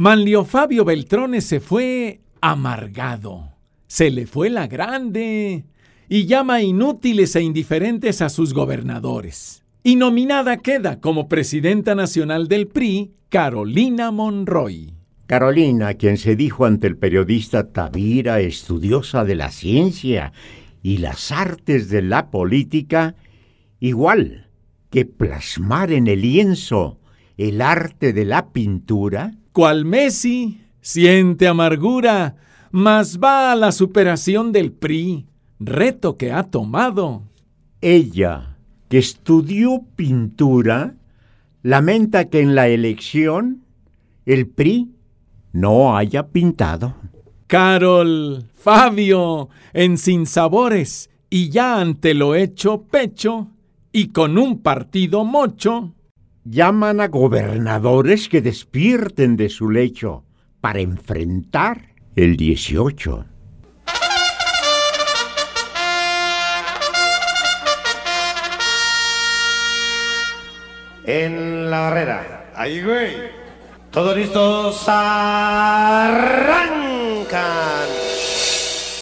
Manlio Fabio Beltrones se fue amargado. Se le fue la grande y llama inútiles e indiferentes a sus gobernadores. Y nominada queda como presidenta nacional del PRI Carolina Monroy. Carolina, quien se dijo ante el periodista Tavira, estudiosa de la ciencia y las artes de la política, igual que plasmar en el lienzo el arte de la pintura, cual Messi siente amargura, mas va a la superación del PRI, reto que ha tomado. Ella, que estudió pintura, lamenta que en la elección el PRI no haya pintado. Carol, Fabio, en sinsabores y ya ante lo hecho pecho y con un partido mocho, llaman a gobernadores que despierten de su lecho para enfrentar el 18. En la barrera. Ahí, güey. Todos listos. Arranca.